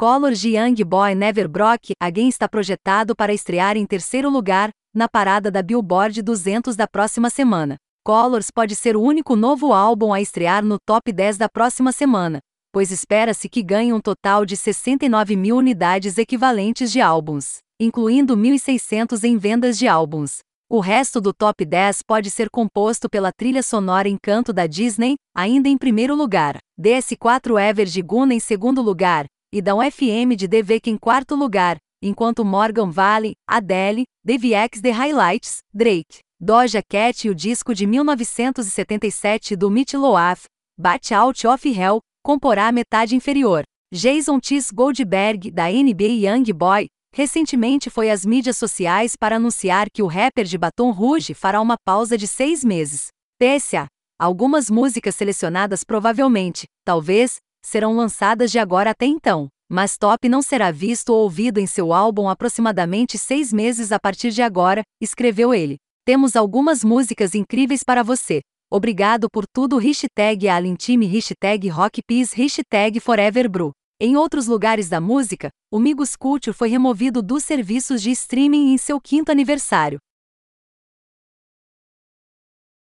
Colors de Young Boy Never Broke Again está projetado para estrear em terceiro lugar, na parada da Billboard 200 da próxima semana. Colors pode ser o único novo álbum a estrear no top 10 da próxima semana, pois espera-se que ganhe um total de 69 mil unidades equivalentes de álbuns, incluindo 1.600 em vendas de álbuns. O resto do top 10 pode ser composto pela trilha sonora Encanto da Disney, ainda em primeiro lugar, DS4 Ever de Guna em segundo lugar, e da UFM de DVK em quarto lugar, enquanto Morgan Valley, Adele, DVX The Highlights, Drake, Doja Cat e o disco de 1977 do Mitch Loaf, Bat Out of Hell, comporá a metade inferior. Jason Tis Goldberg, da NBA Young Boy, recentemente foi às mídias sociais para anunciar que o rapper de Baton Rouge fará uma pausa de seis meses. PSA. Algumas músicas selecionadas provavelmente, talvez, serão lançadas de agora até então, mas Top não será visto ou ouvido em seu álbum aproximadamente seis meses a partir de agora, escreveu ele. Temos algumas músicas incríveis para você. Obrigado por tudo hashtag Alintime hashtag Rockpeace hashtag Foreverbrew. Em outros lugares da música, o Migos Culture foi removido dos serviços de streaming em seu quinto aniversário.